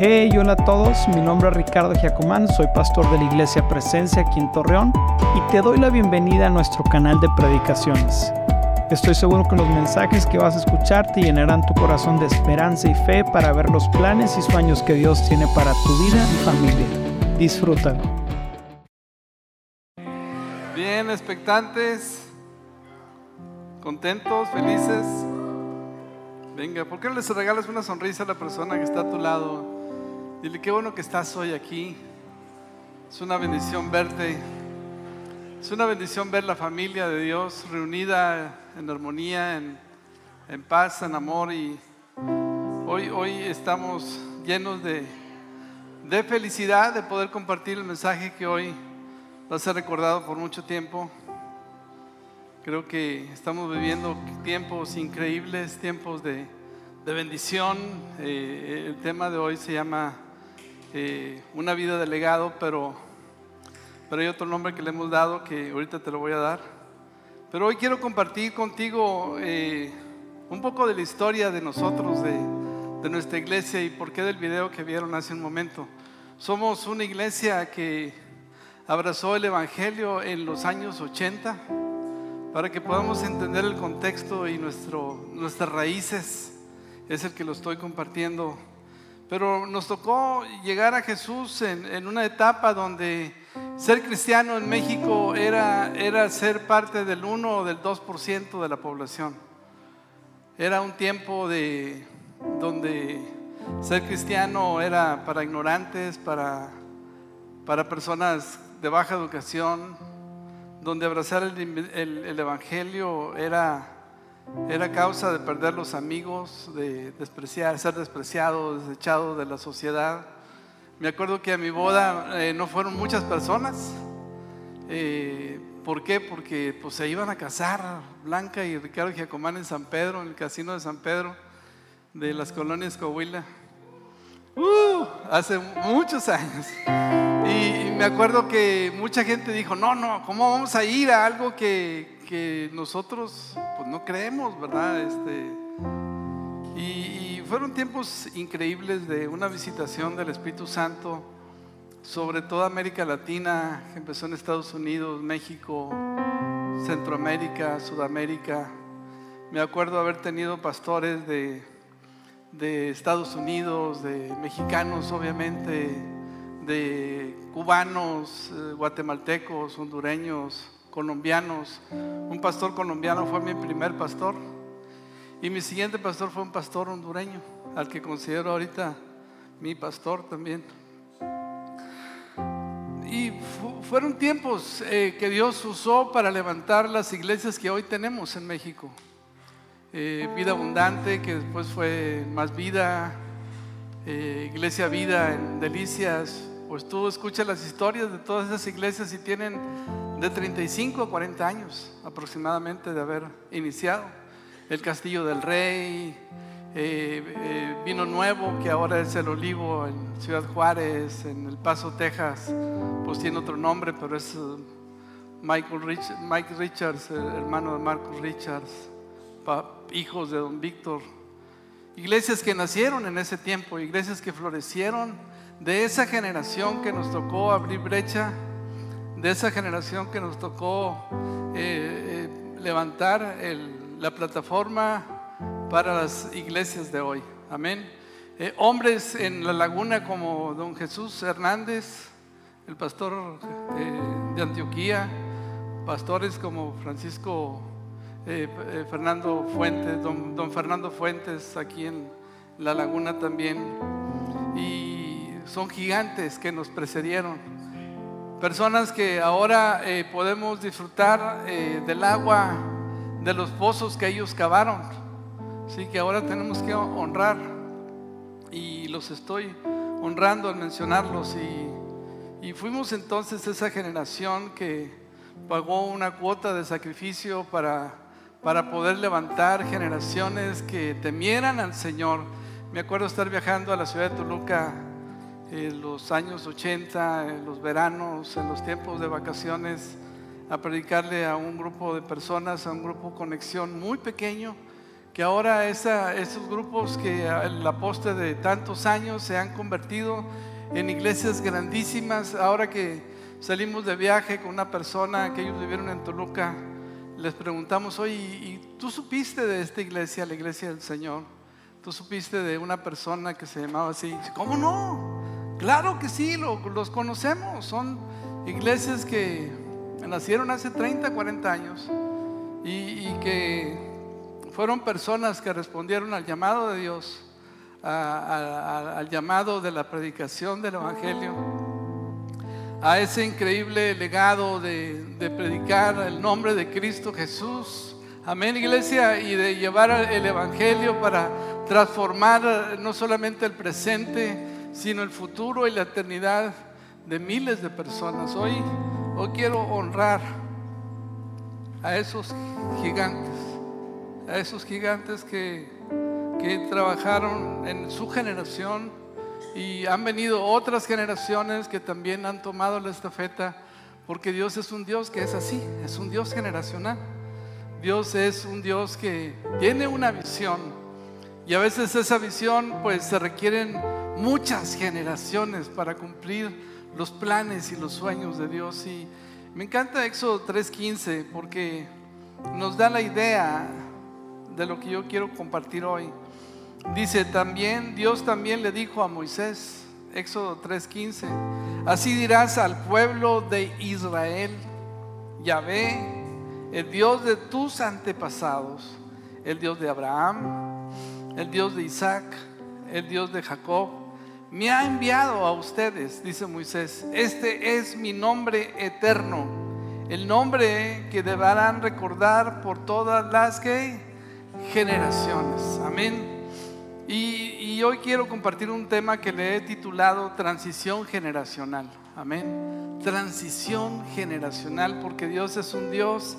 Hey, hola a todos, mi nombre es Ricardo Giacomán, soy pastor de la Iglesia Presencia aquí en Torreón y te doy la bienvenida a nuestro canal de predicaciones. Estoy seguro que los mensajes que vas a escuchar te llenarán tu corazón de esperanza y fe para ver los planes y sueños que Dios tiene para tu vida y familia. Disfrútalo. Bien, expectantes, contentos, felices. Venga, ¿por qué no les regalas una sonrisa a la persona que está a tu lado? Dile, qué bueno que estás hoy aquí. Es una bendición verte. Es una bendición ver la familia de Dios reunida en armonía, en, en paz, en amor. Y hoy, hoy estamos llenos de, de felicidad de poder compartir el mensaje que hoy va a recordado por mucho tiempo. Creo que estamos viviendo tiempos increíbles, tiempos de, de bendición. Eh, el tema de hoy se llama eh, Una vida de legado, pero, pero hay otro nombre que le hemos dado que ahorita te lo voy a dar. Pero hoy quiero compartir contigo eh, un poco de la historia de nosotros, de, de nuestra iglesia y por qué del video que vieron hace un momento. Somos una iglesia que abrazó el Evangelio en los años 80 para que podamos entender el contexto y nuestro, nuestras raíces. Es el que lo estoy compartiendo. Pero nos tocó llegar a Jesús en, una etapa donde ser cristiano en México era, era ser parte del 1 o del 2% de la población. Era un tiempo de, donde ser cristiano era para ignorantes, para, para personas de baja educación, donde abrazar el- el Evangelio era, era causa de perder los amigos, de despreciar, ser despreciado, desechado de la sociedad. Me acuerdo que a mi boda eh, no fueron muchas personas. Eh, ¿Por qué? Porque pues, se iban a casar Blanca y Ricardo Giacomán en San Pedro, en el casino de San Pedro, de las colonias Coahuila. Uh, hace muchos años. Y, y me acuerdo que mucha gente dijo, no, no, ¿cómo vamos a ir a algo que, que nosotros pues, no creemos, verdad? Este, y, fueron tiempos increíbles de una visitación del Espíritu Santo sobre toda América Latina, que empezó en Estados Unidos, México, Centroamérica, Sudamérica. Me acuerdo haber tenido pastores de, de Estados Unidos, de mexicanos obviamente, de cubanos, eh, guatemaltecos, hondureños, colombianos. Un pastor colombiano fue mi primer pastor y mi siguiente pastor fue un pastor hondureño, al que considero ahorita mi pastor también. Y fu- fueron tiempos eh, que Dios usó para levantar las iglesias que hoy tenemos en México. Eh, vida Abundante, que después fue Más Vida, eh, Iglesia Vida en Delicias. Pues tú escuchas las historias de todas esas iglesias y tienen de 35 a 40 años aproximadamente de haber iniciado. El Castillo del Rey, eh, eh, Vino Nuevo, que ahora es el Olivo en Ciudad Juárez, en El Paso, Texas, pues tiene otro nombre, pero es eh, Michael Richards, el hermano de Marcus Richards, hijos de don Víctor. Iglesias que nacieron en ese tiempo, iglesias que florecieron de esa generación que nos tocó abrir brecha, de esa generación que nos tocó eh, eh, levantar la plataforma para las iglesias de hoy. Amén. Eh, hombres en la laguna como don Jesús Hernández, el pastor de Antioquía, pastores como Francisco Fernando Fuentes, don, don Fernando Fuentes aquí en la laguna también. Y son gigantes que nos precedieron. Personas que ahora eh, podemos disfrutar eh, del agua de los pozos que ellos cavaron. Así que ahora tenemos que honrar y los estoy honrando al mencionarlos. Y, y fuimos entonces esa generación que pagó una cuota de sacrificio para, para poder levantar generaciones que temieran al Señor. Me acuerdo estar viajando a la ciudad de Toluca en los años 80, en los veranos, en los tiempos de vacaciones, a predicarle a un grupo de personas, a un grupo conexión muy pequeño que ahora esos grupos que el aposte de tantos años se han convertido en iglesias grandísimas. Ahora que salimos de viaje con una persona que ellos vivieron en Toluca, les preguntamos, oye, ¿y tú supiste de esta iglesia, la iglesia del Señor? ¿Tú supiste de una persona que se llamaba así? ¿Cómo no? Claro que sí, los conocemos. Son iglesias que nacieron hace 30, 40 años y, que fueron personas que respondieron al llamado de Dios, al llamado de la predicación del Evangelio, a ese increíble legado de, de predicar el nombre de Cristo Jesús. Amén, iglesia, y de llevar el Evangelio para transformar no solamente el presente, sino el futuro y la eternidad de miles de personas. Hoy, hoy quiero honrar a esos gigantes, a esos gigantes que, que trabajaron en su generación y han venido otras generaciones que también han tomado la estafeta, porque Dios es un Dios que es así, es un Dios generacional. Dios es un Dios que tiene una visión y a veces esa visión pues se requieren muchas generaciones para cumplir los planes y los sueños de Dios. Y me encanta Éxodo 3:15 porque nos da la idea de lo que yo quiero compartir hoy. Dice también, Dios también le dijo a Moisés, Éxodo 3:15, así dirás al pueblo de Israel, Yahvé, el Dios de tus antepasados, el Dios de Abraham, el Dios de Isaac, el Dios de Jacob, me ha enviado a ustedes, dice Moisés. Este es mi nombre eterno, el nombre que deberán recordar por todas las generaciones. Amén. Y, hoy quiero compartir un tema que le he titulado Transición generacional. Amén. Transición generacional, porque Dios es un Dios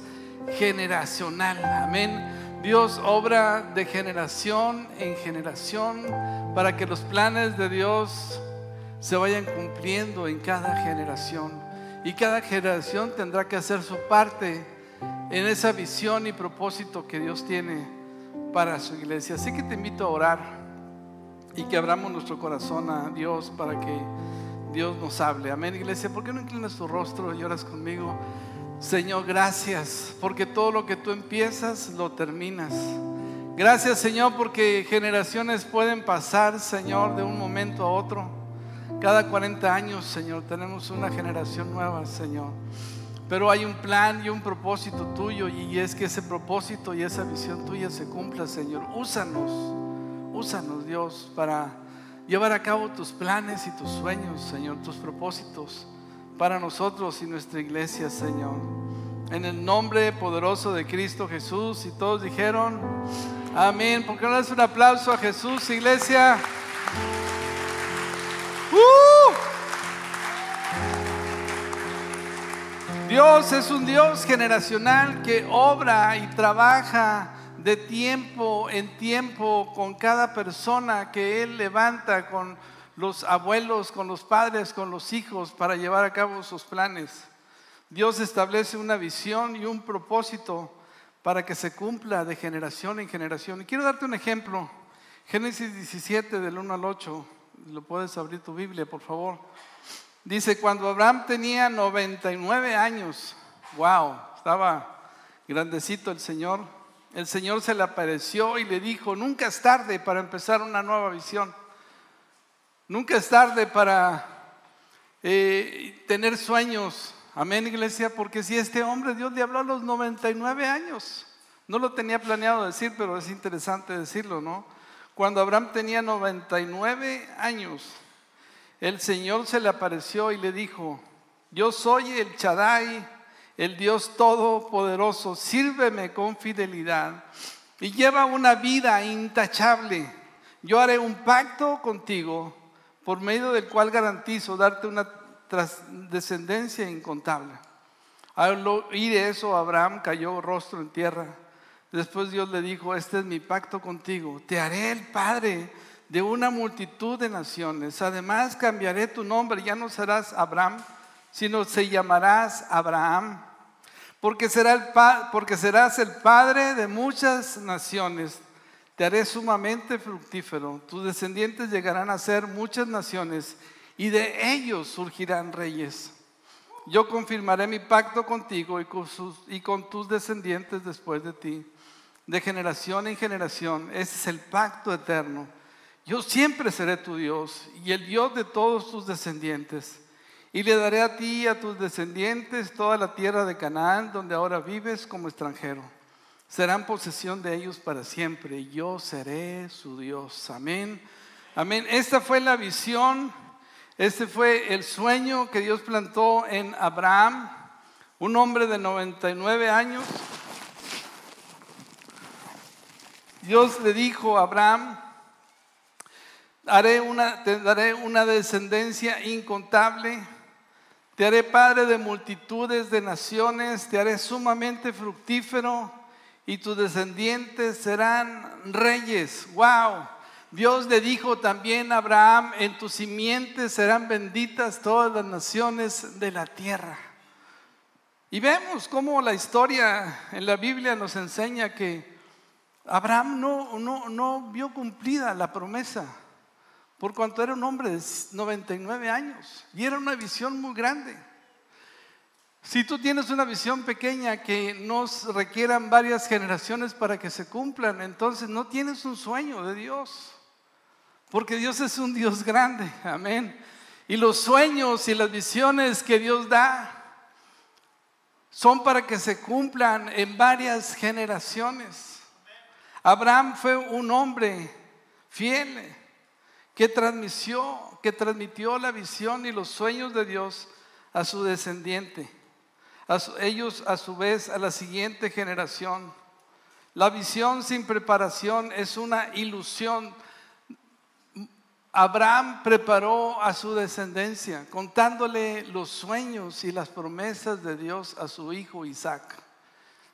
generacional. Amén. Dios obra de generación en generación para que los planes de Dios se vayan cumpliendo en cada generación. Y cada generación tendrá que hacer su parte en esa visión y propósito que Dios tiene para su iglesia. Así que te invito a orar y que abramos nuestro corazón a Dios para que Dios nos hable. Amén, iglesia. ¿Por qué no inclinas tu rostro y oras conmigo? Señor, gracias, porque todo lo que tú empiezas, lo terminas. Gracias, Señor, porque generaciones pueden pasar, Señor, de un momento a otro. Cada 40 años, Señor, tenemos una generación nueva, Señor. Pero hay un plan y un propósito tuyo y es que ese propósito y esa visión tuya se cumpla, Señor. Úsanos, úsanos, Dios, para llevar a cabo tus planes y tus sueños, Señor, tus propósitos para nosotros y nuestra iglesia, Señor. En el nombre poderoso de Cristo Jesús. Y todos dijeron, amén. ¿Por qué no das un aplauso a Jesús, iglesia? ¡Uh! Dios es un Dios generacional que obra y trabaja de tiempo en tiempo con cada persona que Él levanta, con los abuelos, con los padres, con los hijos para llevar a cabo sus planes. Dios establece una visión y un propósito para que se cumpla de generación en generación. Y quiero darte un ejemplo. Génesis 17 del 1 al 8. Lo puedes abrir tu Biblia, por favor. Dice, cuando Abraham tenía 99 años, wow, estaba grandecito el Señor, el Señor se le apareció y le dijo, nunca es tarde para empezar una nueva visión. Nunca es tarde para eh, tener sueños. Amén, iglesia, porque si este hombre Dios le habló a los 99 años, no lo tenía planeado decir, pero es interesante decirlo, ¿no? Cuando Abraham tenía 99 años, el Señor se le apareció y le dijo, yo soy el Chadai, el Dios Todopoderoso, sírveme con fidelidad y lleva una vida intachable. Yo haré un pacto contigo por medio del cual garantizo darte una descendencia incontable. Al oír eso, Abraham cayó rostro en tierra. Después Dios le dijo, este es mi pacto contigo, te haré el padre de una multitud de naciones. Además cambiaré tu nombre, ya no serás Abraham, sino se llamarás Abraham, porque, serás el padre de muchas naciones. Te haré sumamente fructífero. Tus descendientes llegarán a ser muchas naciones y de ellos surgirán reyes. Yo confirmaré mi pacto contigo y con, y con tus descendientes después de ti, de generación en generación. Ese es el pacto eterno. Yo siempre seré tu Dios y el Dios de todos tus descendientes. Y le daré a ti y a tus descendientes toda la tierra de Canaán, donde ahora vives como extranjero. Serán posesión de ellos para siempre yo seré su Dios. Amén. Amén. Esta fue la visión, este fue el sueño que Dios plantó en Abraham, un hombre de 99 años. Dios le dijo a Abraham, haré una, te daré una descendencia incontable te haré padre de multitudes de naciones, te haré sumamente fructífero y tus descendientes serán reyes. Wow. Dios le dijo también a Abraham, en tus simientes serán benditas todas las naciones de la tierra. Y vemos cómo la historia en la Biblia nos enseña que Abraham no, no, no vio cumplida la promesa por cuanto era un hombre de 99 años y era una visión muy grande. Si tú tienes una visión pequeña que nos requieran varias generaciones para que se cumplan, entonces no tienes un sueño de Dios, porque Dios es un Dios grande, amén. Y los sueños y las visiones que Dios da son para que se cumplan en varias generaciones. Abraham fue un hombre fiel, que transmitió, que transmitió la visión y los sueños de Dios a su descendiente, a ellos a su vez a la siguiente generación. La visión sin preparación es una ilusión. Abraham preparó a su descendencia contándole los sueños y las promesas de Dios a su hijo Isaac.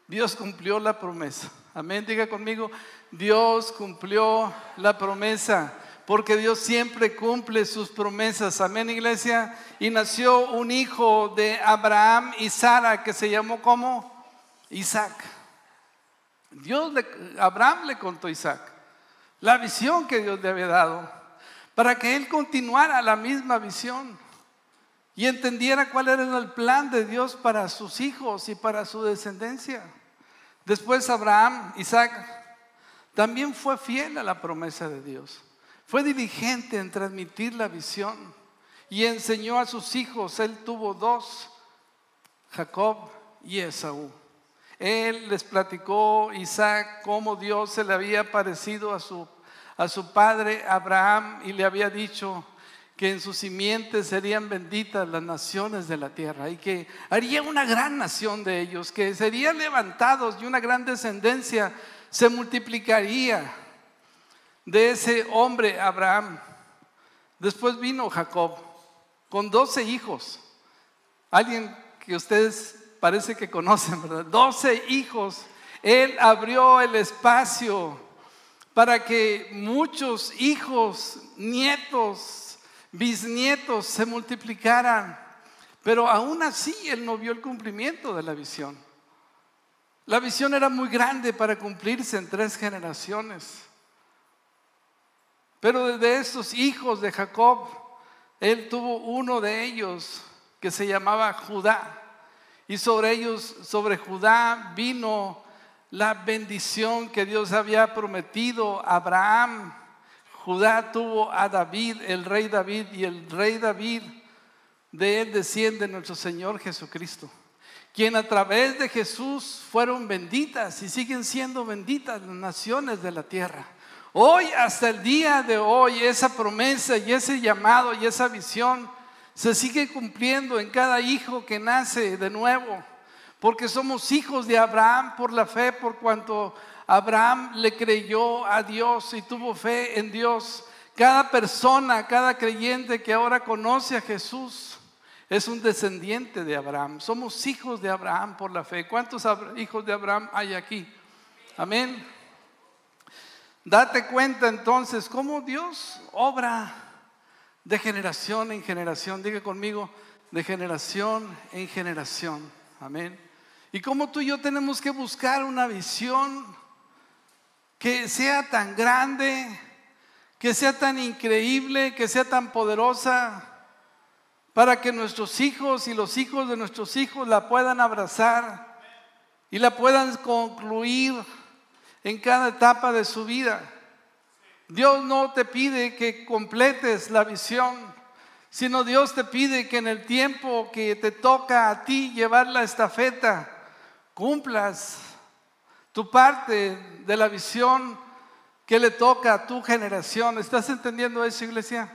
Dios cumplió la promesa. Amén. Diga conmigo, Dios cumplió la promesa porque Dios siempre cumple sus promesas. Amén, iglesia. Y nació un hijo de Abraham y Sara que se llamó como Isaac. Dios le, Abraham le contó a Isaac la visión que Dios le había dado para que él continuara la misma visión y entendiera cuál era el plan de Dios para sus hijos y para su descendencia. Después Abraham, Isaac, también fue fiel a la promesa de Dios. Fue diligente en transmitir la visión y enseñó a sus hijos. Él tuvo dos, Jacob y Esaú. Él les platicó Isaac cómo Dios se le había parecido a su, a su padre Abraham y le había dicho que en sus simientes serían benditas las naciones de la tierra y que haría una gran nación de ellos, que serían levantados y una gran descendencia se multiplicaría de ese hombre Abraham. Después vino Jacob con doce hijos. Alguien que ustedes parece que conocen, ¿verdad? Doce hijos. Él abrió el espacio para que muchos hijos, nietos, bisnietos se multiplicaran. Pero aún así él no vio el cumplimiento de la visión. La visión era muy grande para cumplirse en tres generaciones. Pero de estos hijos de Jacob, él tuvo uno de ellos que se llamaba Judá. Y sobre ellos, sobre Judá, vino la bendición que Dios había prometido a Abraham. Judá tuvo a David, el rey David, y el rey David, de él desciende nuestro Señor Jesucristo, quien a través de Jesús fueron benditas y siguen siendo benditas las naciones de la tierra. Hoy, hasta el día de hoy, esa promesa y ese llamado y esa visión se sigue cumpliendo en cada hijo que nace de nuevo, porque somos hijos de Abraham por la fe, por cuanto Abraham le creyó a Dios y tuvo fe en Dios. Cada persona, cada creyente que ahora conoce a Jesús es un descendiente de Abraham. Somos hijos de Abraham por la fe. ¿Cuántos hijos de Abraham hay aquí? Amén. Date cuenta entonces cómo Dios obra de generación en generación. Diga conmigo, de generación en generación. Amén. Y cómo tú y yo tenemos que buscar una visión que sea tan grande, que sea tan increíble, que sea tan poderosa, para que nuestros hijos y los hijos de nuestros hijos la puedan abrazar y la puedan concluir en cada etapa de su vida. Dios no te pide que completes la visión, sino Dios te pide que en el tiempo que te toca a ti llevar la estafeta, cumplas tu parte de la visión que le toca a tu generación. ¿Estás entendiendo eso, iglesia?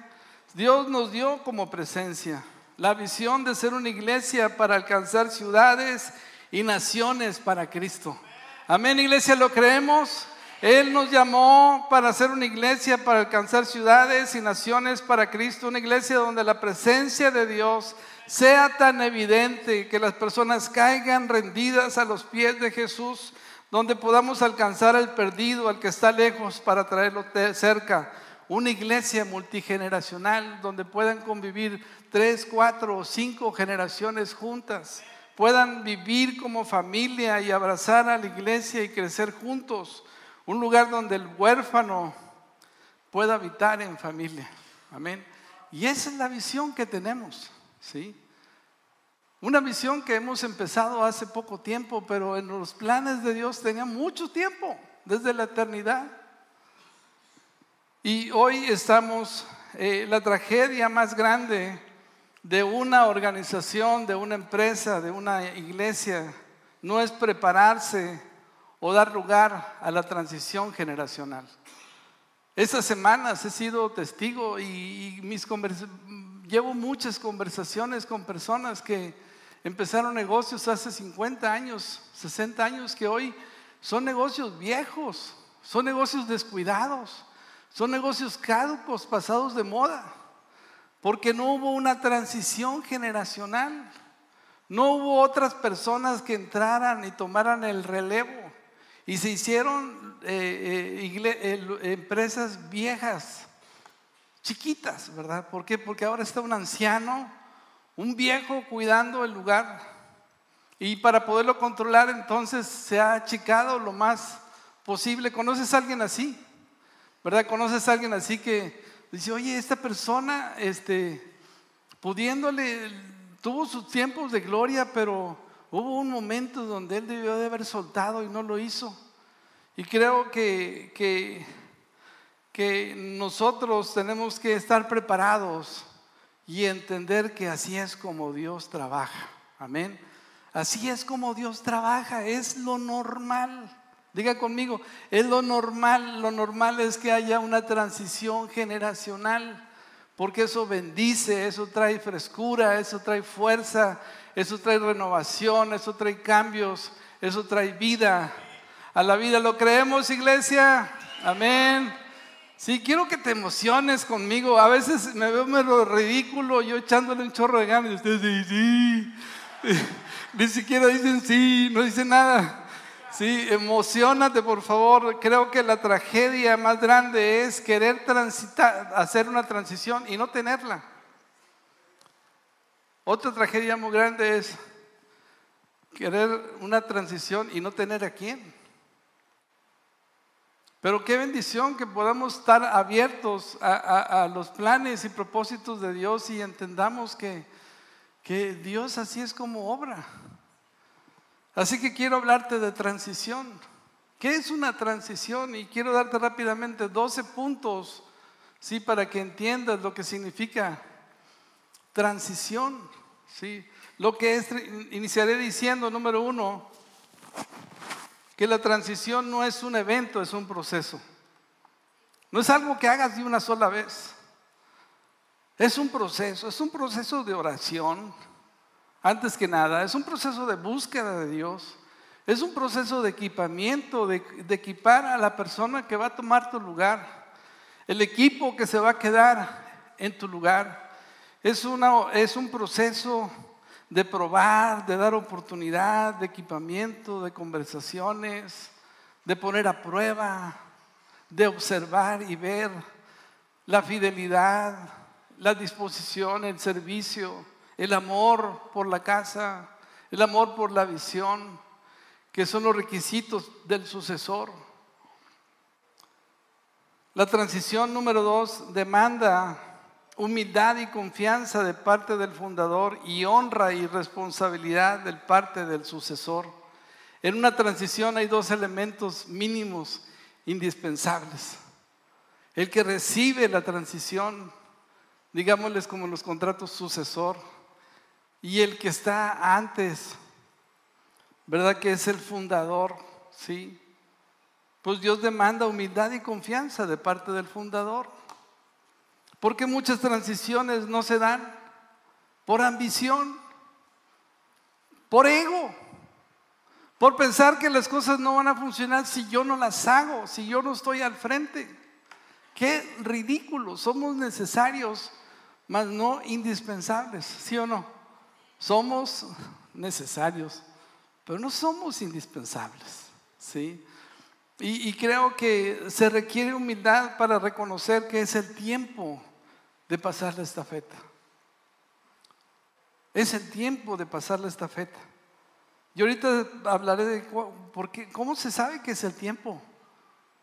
Dios nos dio como presencia la visión de ser una iglesia para alcanzar ciudades y naciones para Cristo. Amén, iglesia, ¿lo creemos? Él nos llamó para ser una iglesia, para alcanzar ciudades y naciones para Cristo, una iglesia donde la presencia de Dios sea tan evidente que las personas caigan rendidas a los pies de Jesús, donde podamos alcanzar al perdido, al que está lejos, para traerlo cerca. Una iglesia multigeneracional donde puedan convivir tres, cuatro o cinco generaciones juntas, puedan vivir como familia y abrazar a la iglesia y crecer juntos un lugar donde el huérfano pueda habitar en familia. Amén. Y esa es la visión que tenemos, ¿sí? Una visión que hemos empezado hace poco tiempo, pero en los planes de Dios tenía mucho tiempo, desde la eternidad. Y hoy estamos, eh, la tragedia más grande de una organización, de una empresa, de una iglesia, no es prepararse o dar lugar a la transición generacional. Estas semanas he sido testigo y, mis llevo muchas conversaciones con personas que empezaron negocios hace 50 años, 60 años, que hoy son negocios viejos, son negocios descuidados, son negocios caducos, pasados de moda, porque no hubo una transición generacional, no hubo otras personas que entraran y tomaran el relevo. Y se hicieron eh, eh, empresas viejas, chiquitas, ¿verdad? ¿Por qué? Porque ahora está un anciano, un viejo cuidando el lugar. Y para poderlo controlar entonces se ha achicado lo más posible. ¿Conoces a alguien así? ¿Verdad? ¿Conoces a alguien así que dice, oye, esta persona, este, pudiéndole, tuvo sus tiempos de gloria, pero Hubo un momento donde él debió de haber soltado y no lo hizo. Y creo que, que, que nosotros tenemos que estar preparados y entender que así es como Dios trabaja. Amén. Así es como Dios trabaja, es lo normal. Diga conmigo, es lo normal. Lo normal es que haya una transición generacional, porque eso bendice, eso trae frescura, eso trae fuerza, eso trae renovación, eso trae cambios, eso trae vida. A la vida lo creemos, iglesia. Amén. Sí, quiero que te emociones conmigo. A veces me veo ridículo yo echándole un chorro de ganas y ustedes dicen sí. Ni siquiera dicen sí, no dicen nada. Sí, emocionate por favor. Creo que la tragedia más grande es querer transitar, hacer una transición y no tenerla. Otra tragedia muy grande es querer una transición y no tener a quién. Pero qué bendición que podamos estar abiertos a, los planes y propósitos de Dios y entendamos que, que Dios así es como obra. Así que quiero hablarte de transición. ¿Qué es una transición? Y quiero darte rápidamente 12 puntos, ¿sí? Para que entiendas lo que significa transición. ¿sí? Lo que es, iniciaré diciendo, número uno, que la transición no es un evento, es un proceso. No es algo que hagas de una sola vez. Es un proceso, es un proceso de oración, antes que nada, es un proceso de búsqueda de Dios, es un proceso de equipamiento, de, equipar a la persona que va a tomar tu lugar, el equipo que se va a quedar en tu lugar. Es un proceso de probar, de dar oportunidad, de equipamiento, de conversaciones, de poner a prueba, de observar y ver la fidelidad, la disposición, el servicio, el amor por la casa, el amor por la visión, que son los requisitos del sucesor. La transición número dos demanda humildad y confianza de parte del fundador y honra y responsabilidad de parte del sucesor. En una transición hay dos elementos mínimos indispensables. El que recibe la transición, digámosles como los contratos sucesor, y el que está antes, ¿verdad? Que es el fundador, ¿sí? Pues Dios demanda humildad y confianza de parte del fundador. Porque muchas transiciones no se dan por ambición, por ego, por pensar que las cosas no van a funcionar si yo no las hago, si yo no estoy al frente. Qué ridículo, somos necesarios, mas no indispensables, ¿sí o no? Somos necesarios, pero no somos indispensables, ¿sí? Y, creo que se requiere humildad para reconocer que es el tiempo de pasar la estafeta. Es el tiempo de pasar la estafeta. Y ahorita hablaré de por qué, cómo se sabe que es el tiempo.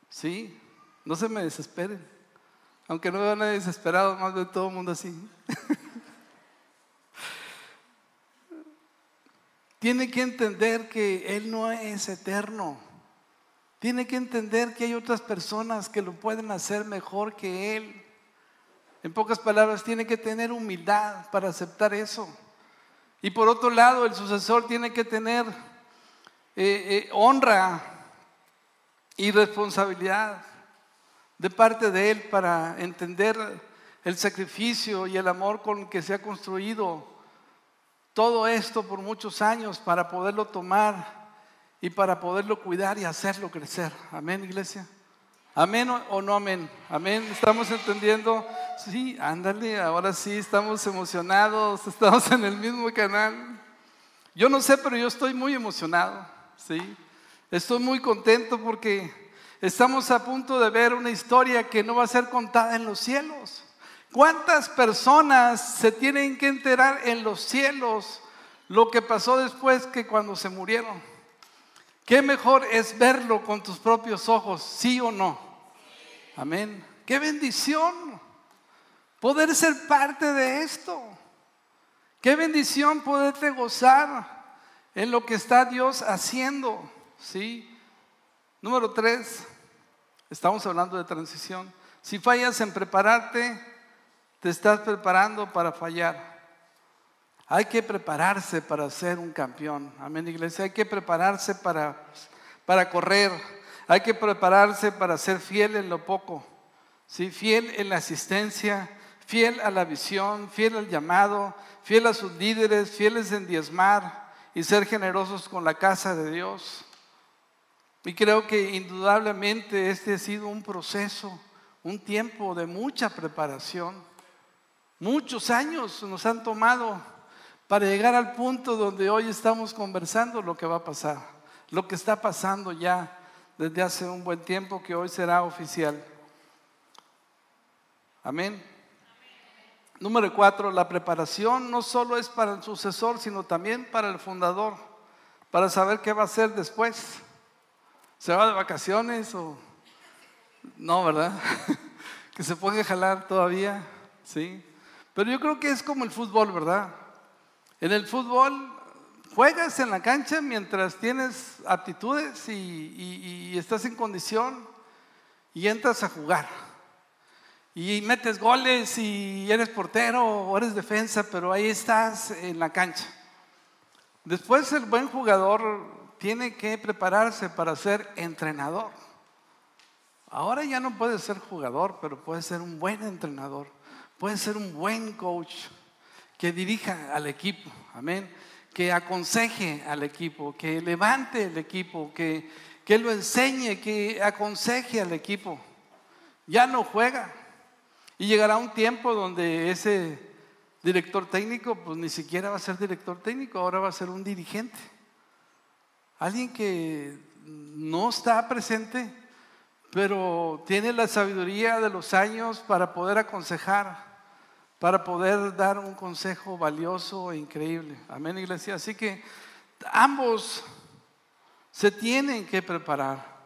Sí, no se me desesperen. Aunque no me van a desesperado, más de todo el mundo así. Tiene que entender que Él no es eterno. Tiene que entender que hay otras personas que lo pueden hacer mejor que Él. En pocas palabras, tiene que tener humildad para aceptar eso. Y por otro lado, el sucesor tiene que tener eh, eh, honra y responsabilidad de parte de Él para entender el sacrificio y el amor con que se ha construido todo esto por muchos años para poderlo tomar y para poderlo cuidar y hacerlo crecer. Amén, iglesia. Amén o no amén. Amén. Estamos entendiendo. Sí, ándale, ahora sí estamos emocionados, estamos en el mismo canal. Yo no sé, pero yo estoy muy emocionado. Sí, estoy muy contento porque estamos a punto de ver una historia que no va a ser contada en los cielos. ¿Cuántas personas se tienen que enterar en los cielos lo que pasó después que cuando se murieron? ¿Qué mejor es verlo con tus propios ojos, sí o no? Amén. Qué bendición poder ser parte de esto. Qué bendición poderte gozar en lo que está Dios haciendo. ¿Sí? Número tres, estamos hablando de transición. Si fallas en prepararte, te estás preparando para fallar. Hay que prepararse para ser un campeón. Amén, iglesia. Hay que prepararse para, para correr. Hay que prepararse para ser fiel en lo poco. ¿sí? Fiel en la asistencia, fiel a la visión, fiel al llamado, fiel a sus líderes, fieles en diezmar y ser generosos con la casa de Dios. Y creo que indudablemente este ha sido un proceso, un tiempo de mucha preparación. Muchos años nos han tomado para llegar al punto donde hoy estamos conversando lo que va a pasar, lo que está pasando ya desde hace un buen tiempo que hoy será oficial. Amén. Número cuatro, la preparación no solo es para el sucesor, sino también para el fundador, para saber qué va a hacer después. ¿Se va de vacaciones o no, verdad? que se puede jalar todavía, ¿sí? Pero yo creo que es como el fútbol, ¿verdad? En el fútbol juegas en la cancha mientras tienes aptitudes y, estás en condición y entras a jugar. Y metes goles y eres portero o eres defensa, pero ahí estás en la cancha. Después el buen jugador tiene que prepararse para ser entrenador. Ahora ya no puede ser jugador, pero puede ser un buen entrenador puede ser un buen coach que dirija al equipo, amén, que aconseje al equipo, que levante el equipo, que, que lo enseñe, que aconseje al equipo. Ya no juega. Y llegará un tiempo donde ese director técnico, pues ni siquiera va a ser director técnico, ahora va a ser un dirigente. Alguien que no está presente, pero tiene la sabiduría de los años para poder aconsejar para poder dar un consejo valioso e increíble. Amén, iglesia. Así que ambos se tienen que preparar.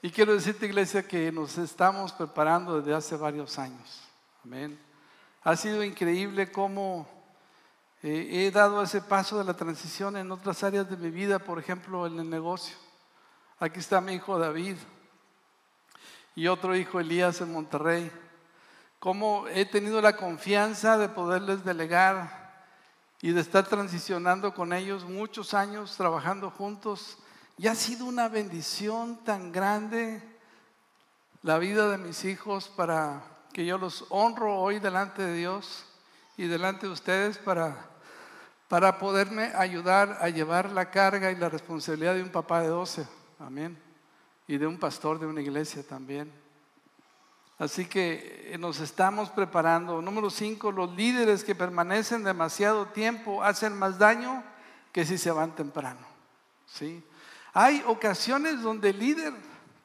Y quiero decirte, iglesia, que nos estamos preparando desde hace varios años. Amén. Ha sido increíble cómo eh, he dado ese paso de la transición en otras áreas de mi vida, por ejemplo, en el negocio. Aquí está mi hijo David y otro hijo Elías en Monterrey. Cómo he tenido la confianza de poderles delegar y de estar transicionando con ellos muchos años trabajando juntos. Y ha sido una bendición tan grande la vida de mis hijos para que yo los honro hoy delante de Dios y delante de ustedes para para poderme ayudar a llevar la carga y la responsabilidad de un papá de 12. Amén. Y de un pastor de una iglesia también. Así que eh, nos estamos preparando. Número 5, los líderes que permanecen demasiado tiempo hacen más daño que si se van temprano. ¿Sí? Hay ocasiones donde el líder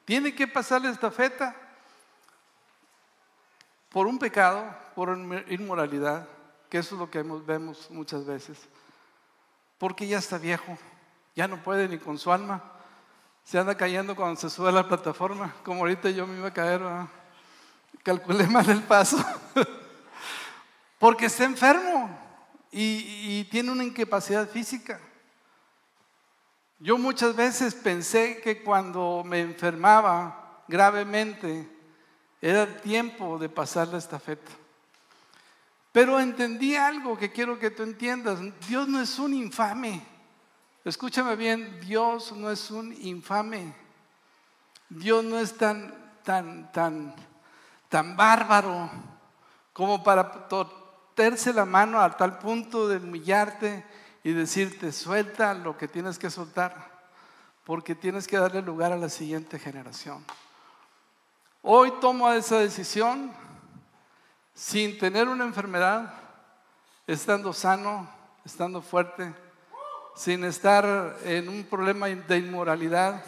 tiene que pasar la estafeta por un pecado, por inmoralidad, que eso es lo que vemos muchas veces. Porque ya está viejo, ya no puede ni con su alma. Se anda cayendo cuando se sube a la plataforma, como ahorita yo me iba a caer. Calculé mal el paso. Porque está enfermo y, tiene una incapacidad física. Yo muchas veces pensé que cuando me enfermaba gravemente era tiempo de pasar la estafeta. Pero entendí algo que quiero que tú entiendas. Dios no es un infame. Escúchame bien, Dios no es un infame. Dios no es tan, tan, tan, tan bárbaro como para torcerse la mano a tal punto de humillarte y decirte, suelta lo que tienes que soltar, porque tienes que darle lugar a la siguiente generación. Hoy tomo esa decisión sin tener una enfermedad, estando sano, estando fuerte, sin estar en un problema de inmoralidad,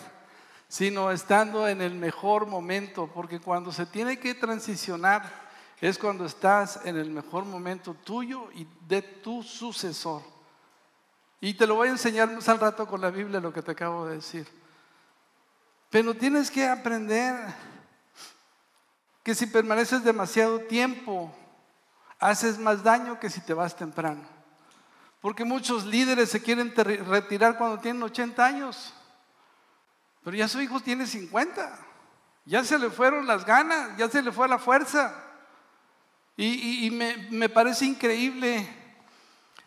sino estando en el mejor momento, porque cuando se tiene que transicionar es cuando estás en el mejor momento tuyo y de tu sucesor. Y te lo voy a enseñar más al rato con la Biblia lo que te acabo de decir. Pero tienes que aprender que si permaneces demasiado tiempo, haces más daño que si te vas temprano. Porque muchos líderes se quieren retirar cuando tienen 80 años, pero ya su hijo tiene 50. Ya se le fueron las ganas, ya se le fue la fuerza. Y, me, parece increíble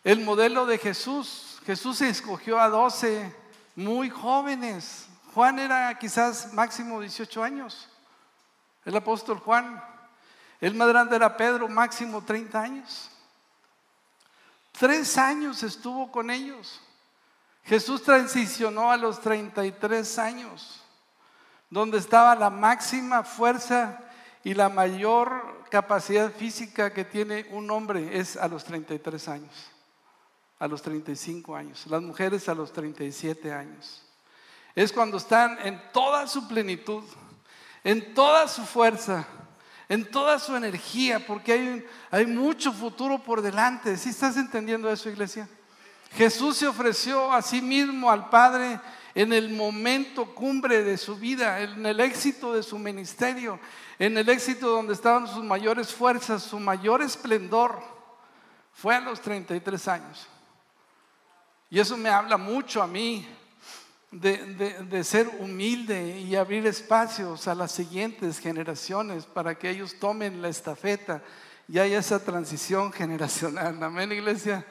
el modelo de Jesús. Jesús escogió a 12 muy jóvenes. Juan era quizás máximo 18 años el apóstol Juan. El más grande era Pedro, máximo 30 años. Tres años estuvo con ellos. Jesús transicionó a los 33 años, donde estaba la máxima fuerza y la mayor capacidad física que tiene un hombre es a los 33 años, a los 35 años, las mujeres a los 37 años. Es cuando están en toda su plenitud en toda su fuerza, en toda su energía, porque hay, hay mucho futuro por delante. ¿Sí estás entendiendo eso, iglesia? Jesús se ofreció a sí mismo al Padre en el momento cumbre de su vida, en el éxito de su ministerio, en el éxito donde estaban sus mayores fuerzas, su mayor esplendor. Fue a los 33 años. Y eso me habla mucho a mí de, ser humilde y abrir espacios a las siguientes generaciones para que ellos tomen la estafeta y haya esa transición generacional. Amén, iglesia.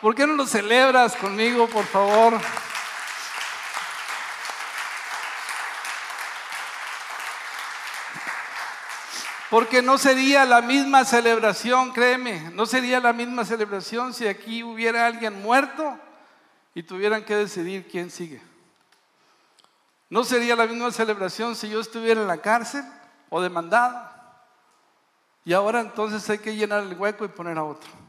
¿Por qué no lo celebras conmigo, por favor? Porque no sería la misma celebración, créeme, no sería la misma celebración si aquí hubiera alguien muerto y tuvieran que decidir quién sigue. No sería la misma celebración si yo estuviera en la cárcel o demandado. Y ahora entonces hay que llenar el hueco y poner a otro.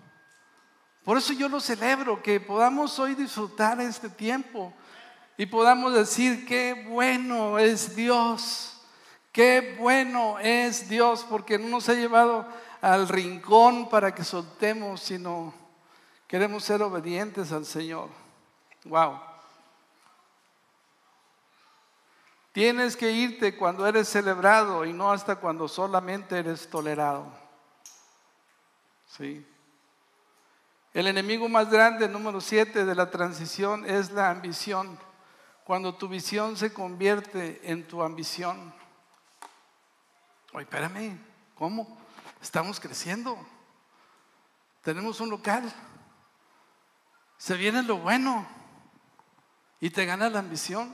Por eso yo lo celebro, que podamos hoy disfrutar este tiempo y podamos decir qué bueno es Dios, qué bueno es Dios, porque no nos ha llevado al rincón para que soltemos, sino queremos ser obedientes al Señor. Wow. Tienes que irte cuando eres celebrado y no hasta cuando solamente eres tolerado. Sí. El enemigo más grande, número siete, de la transición es la ambición. Cuando tu visión se convierte en tu ambición. Oye, espérame, ¿cómo? Estamos creciendo. Tenemos un local. Se viene lo bueno y te gana la ambición.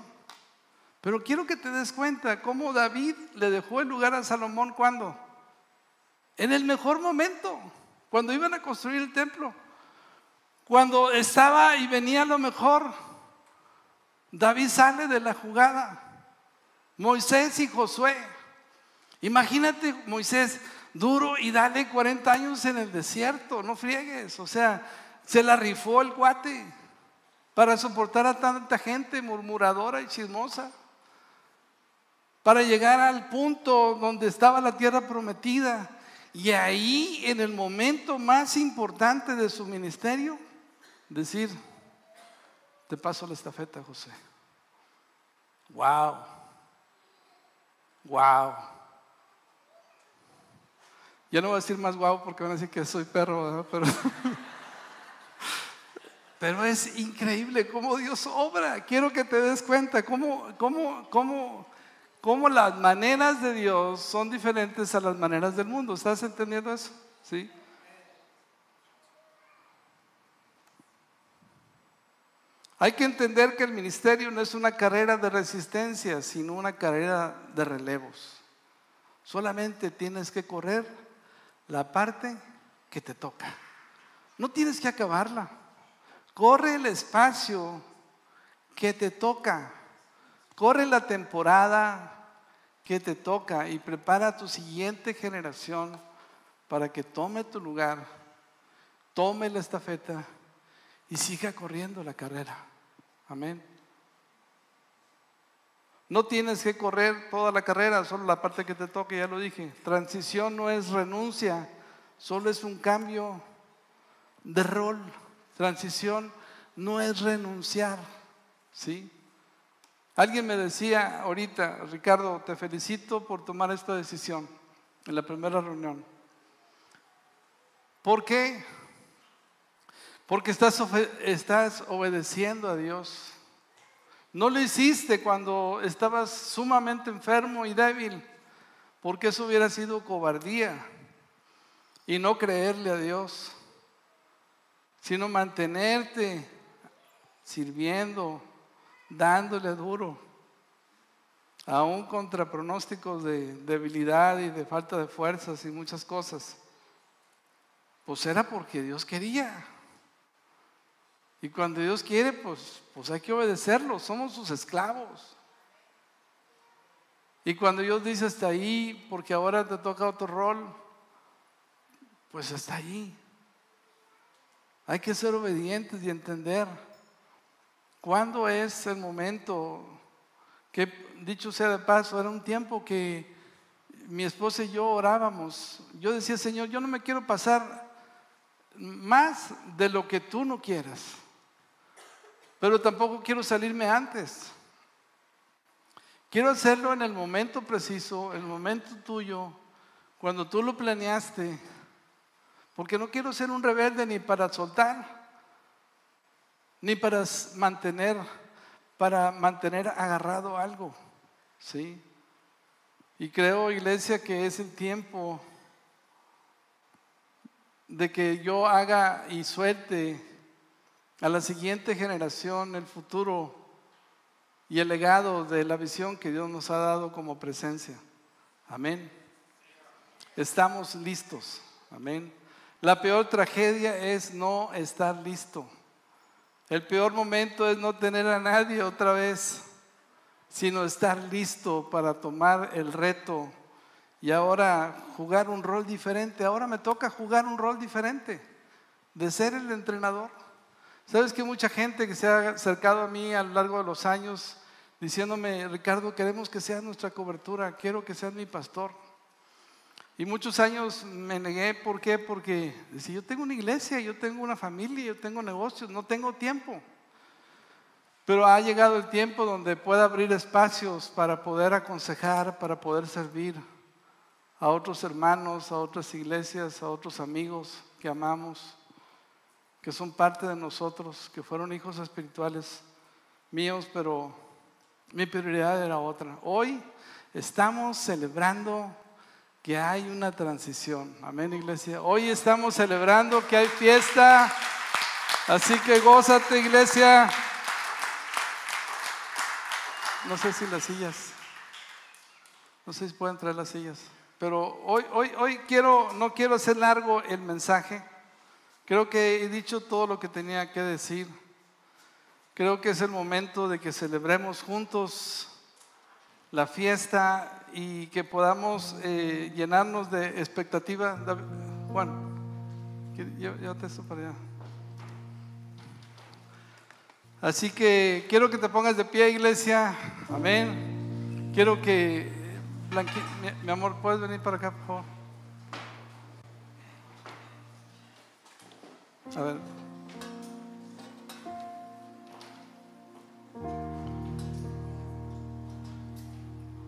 Pero quiero que te des cuenta cómo David le dejó el lugar a Salomón cuando. En el mejor momento, cuando iban a construir el templo. Cuando estaba y venía lo mejor, David sale de la jugada. Moisés y Josué. Imagínate Moisés duro y dale 40 años en el desierto, no friegues. O sea, se la rifó el cuate para soportar a tanta gente murmuradora y chismosa. Para llegar al punto donde estaba la tierra prometida. Y ahí, en el momento más importante de su ministerio, decir, te paso la estafeta, José. Wow. Wow. Ya no voy a decir más wow porque van a decir que soy perro, pero, pero es increíble cómo Dios obra. Quiero que te des cuenta cómo, cómo, cómo, cómo las maneras de Dios son diferentes a las maneras del mundo. ¿Estás entendiendo eso? ¿Sí? Hay que entender que el ministerio no es una carrera de resistencia, sino una carrera de relevos. Solamente tienes que correr la parte que te toca. No tienes que acabarla. Corre el espacio que te toca. Corre la temporada que te toca y prepara a tu siguiente generación para que tome tu lugar, tome la estafeta y siga corriendo la carrera. Amén. No tienes que correr toda la carrera, solo la parte que te toque, ya lo dije. Transición no es renuncia, solo es un cambio de rol. Transición no es renunciar, ¿sí? Alguien me decía ahorita, Ricardo, te felicito por tomar esta decisión en la primera reunión. ¿Por qué? Porque estás, obedeciendo a Dios. No lo hiciste cuando estabas sumamente enfermo y débil, porque eso hubiera sido cobardía y no creerle a Dios, sino mantenerte sirviendo, dándole duro, aún contra pronósticos de debilidad y de falta de fuerzas y muchas cosas. Pues era porque Dios quería. Y cuando Dios quiere, pues, pues hay que obedecerlo, somos sus esclavos. Y cuando Dios dice hasta ahí, porque ahora te toca otro rol, pues hasta ahí. Hay que ser obedientes y entender cuándo es el momento que, dicho sea de paso, era un tiempo que mi esposa y yo orábamos. Yo decía, Señor, yo no me quiero pasar más de lo que tú no quieras. Pero tampoco quiero salirme antes. Quiero hacerlo en el momento preciso, el momento tuyo, cuando tú lo planeaste. Porque no quiero ser un rebelde ni para soltar, ni para mantener, para mantener agarrado algo. ¿Sí? Y creo, iglesia, que es el tiempo de que yo haga y suelte a la siguiente generación el futuro y el legado de la visión que Dios nos ha dado como presencia. Amén. Estamos listos. Amén. La peor tragedia es no estar listo. El peor momento es no tener a nadie otra vez, sino estar listo para tomar el reto y ahora jugar un rol diferente. Ahora me toca jugar un rol diferente de ser el entrenador. Sabes que mucha gente que se ha acercado a mí a lo largo de los años diciéndome, Ricardo, queremos que seas nuestra cobertura, quiero que seas mi pastor. Y muchos años me negué, ¿por qué? Porque decía, yo tengo una iglesia, yo tengo una familia, yo tengo negocios, no tengo tiempo. Pero ha llegado el tiempo donde pueda abrir espacios para poder aconsejar, para poder servir a otros hermanos, a otras iglesias, a otros amigos que amamos, que son parte de nosotros, que fueron hijos espirituales míos, pero mi prioridad era otra. Hoy estamos celebrando que hay una transición. Amén, iglesia. Hoy estamos celebrando que hay fiesta. Así que gózate, iglesia. No sé si las sillas, no sé si pueden traer las sillas, pero hoy, hoy, hoy quiero, no quiero hacer largo el mensaje. Creo que he dicho todo lo que tenía que decir. Creo que es el momento de que celebremos juntos la fiesta y que podamos eh, llenarnos de expectativa. Juan, te esto para allá. Así que quiero que te pongas de pie, iglesia. Amén. Quiero que, Blanqui, mi, amor, ¿puedes venir para acá, por favor? A ver.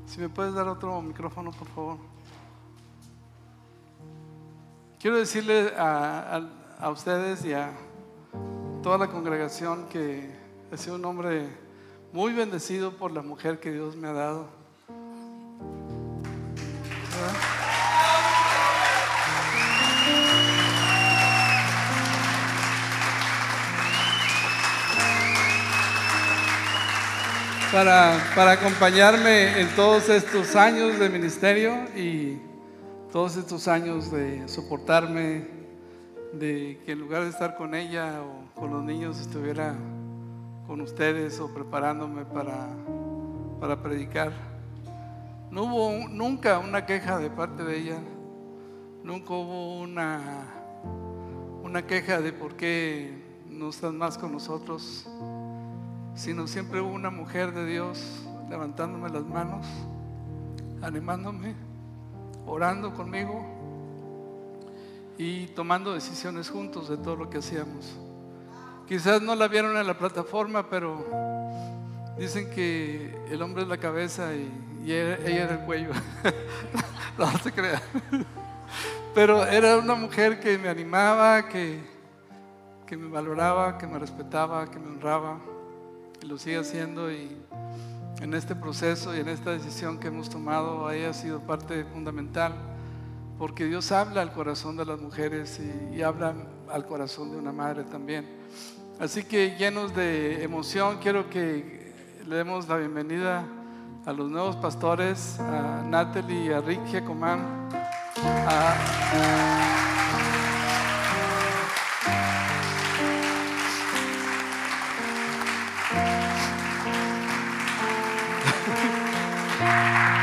Si me puedes dar otro micrófono, por favor. Quiero decirle a, a ustedes y a toda la congregación que He sido un hombre muy bendecido por la mujer que Dios me ha dado. Para, para acompañarme en todos estos años de ministerio y todos estos años de soportarme, de que en lugar de estar con ella o con los niños estuviera con ustedes o preparándome para, para predicar. No hubo nunca una queja de parte de ella, nunca hubo una, una queja de por qué no están más con nosotros, sino siempre hubo una mujer de Dios levantándome las manos, animándome, orando conmigo y tomando decisiones juntos de todo lo que hacíamos. Quizás no la vieron en la plataforma, pero dicen que el hombre es la cabeza y, ella, era el cuello. no se crea. Pero era una mujer que me animaba, que, que me valoraba, que me respetaba, que me honraba. Y lo sigue haciendo y en este proceso y en esta decisión que hemos tomado, ella ha sido parte fundamental. Porque Dios habla al corazón de las mujeres y, habla al corazón de una madre también. Así que llenos de emoción, quiero que le demos la bienvenida a los nuevos pastores, a Natalie y a Rick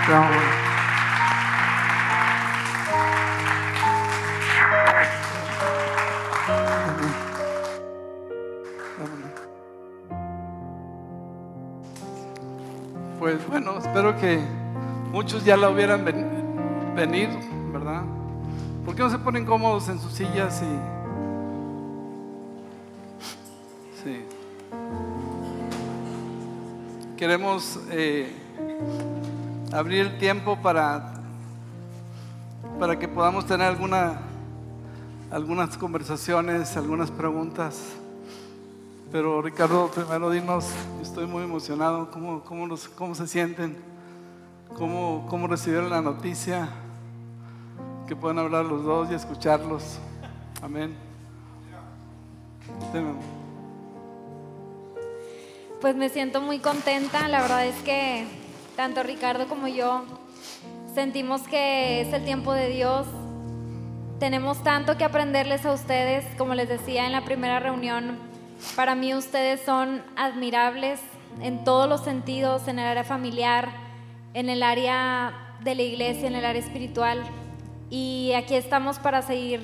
Giacomán. bueno, espero que muchos ya la hubieran venido, ¿verdad? ¿Por qué no se ponen cómodos en sus sillas y... Sí. Queremos eh, abrir el tiempo para, para que podamos tener alguna, algunas conversaciones, algunas preguntas. Pero Ricardo, primero dinos, estoy muy emocionado, ¿cómo, cómo, cómo se sienten? ¿Cómo, ¿Cómo recibieron la noticia? Que puedan hablar los dos y escucharlos. Amén. Pues me siento muy contenta, la verdad es que tanto Ricardo como yo sentimos que es el tiempo de Dios. Tenemos tanto que aprenderles a ustedes, como les decía en la primera reunión, para mí ustedes son admirables en todos los sentidos, en el área familiar, en el área de la iglesia, en el área espiritual. Y aquí estamos para seguir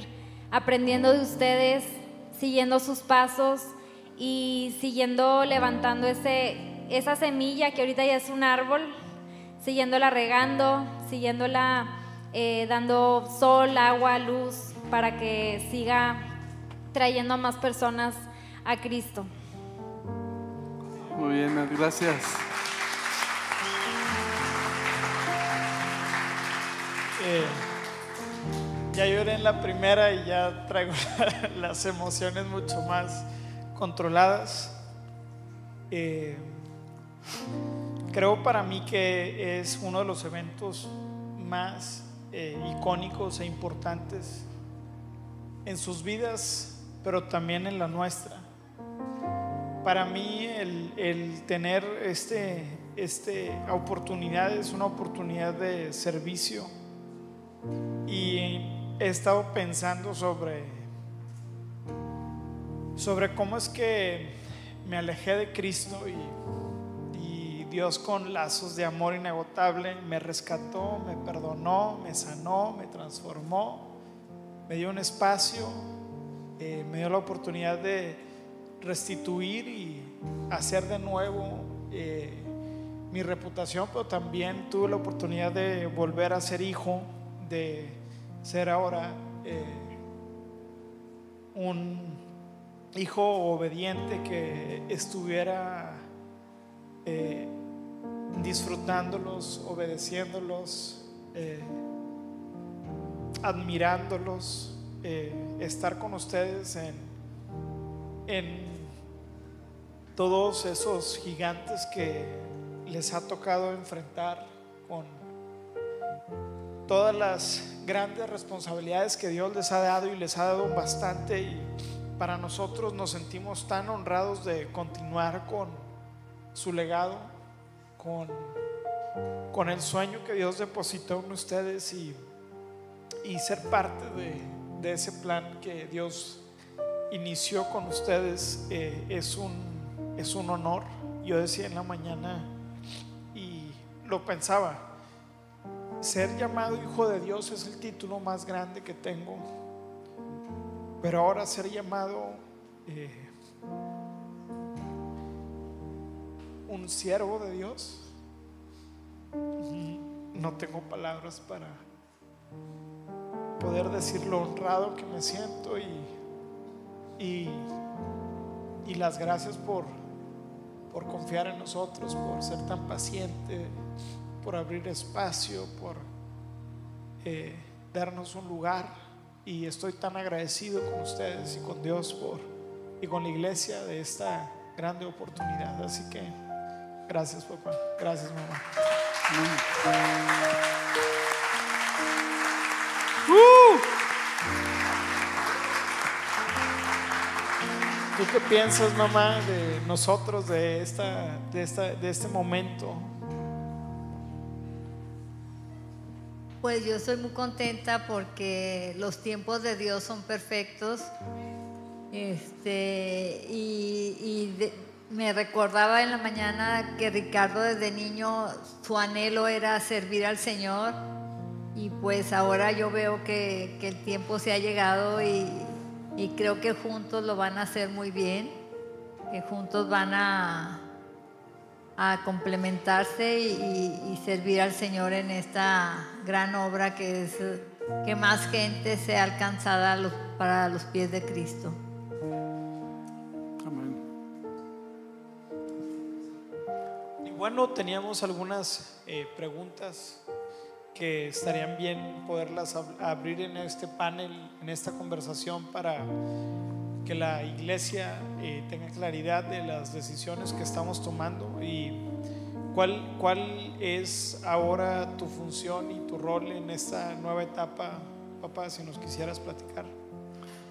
aprendiendo de ustedes, siguiendo sus pasos y siguiendo levantando ese, esa semilla que ahorita ya es un árbol, siguiéndola regando, siguiéndola eh, dando sol, agua, luz, para que siga trayendo a más personas a Cristo. Muy bien, gracias. Eh, ya lloré en la primera y ya traigo las emociones mucho más controladas. Eh, creo para mí que es uno de los eventos más eh, icónicos e importantes en sus vidas, pero también en la nuestra. Para mí el, tener este, este oportunidad es una oportunidad de servicio y he estado pensando sobre, sobre cómo es que me alejé de Cristo y Dios con lazos de amor inagotable me rescató, me perdonó, me sanó, me transformó, me dio un espacio, eh, me dio la oportunidad de restituir y hacer de nuevo eh, mi reputación, pero también tuve la oportunidad de volver a ser hijo de ser ahora eh, un hijo obediente que estuviera disfrutándolos, obedeciéndolos, eh, admirándolos, estar con ustedes en, en todos esos gigantes que les ha tocado enfrentar con todas las grandes responsabilidades que Dios les ha dado y les ha dado bastante. Y para nosotros nos sentimos tan honrados de continuar con su legado, con, con el sueño que Dios depositó en ustedes y, y ser parte de, de, ese plan que Dios inició con ustedes eh, es, un, es un honor. Yo decía en la mañana y lo pensaba, ser llamado hijo de Dios es el título más grande que tengo. Pero ahora ser llamado eh, un siervo de Dios, no tengo palabras para poder decir lo honrado que me siento y, y, las gracias por, por confiar en nosotros, por ser tan paciente por abrir espacio, por eh, darnos un lugar. Y estoy tan agradecido con ustedes y con Dios por, y con la iglesia de esta grande oportunidad. Así que gracias papá, gracias mamá. Uh. ¿Tú qué piensas, mamá, de nosotros, de, esta, de, esta, de este momento? Pues yo estoy muy contenta porque los tiempos de Dios son perfectos. Este, y, me recordaba en la mañana que Ricardo desde niño su anhelo era servir al Señor. Y pues ahora yo veo que, el tiempo se ha llegado y, y creo que juntos lo van a hacer muy bien, que juntos van a, a complementarse y, servir al Señor en esta gran obra que es que más gente sea alcanzada para los pies de Cristo. Bueno, teníamos algunas eh, preguntas que estarían bien poderlas abrir en este panel, en esta conversación para que la iglesia eh, tenga claridad de las decisiones que estamos tomando y cuál, cuál es ahora tu función y tu rol en esta nueva etapa, papá, si nos quisieras platicar.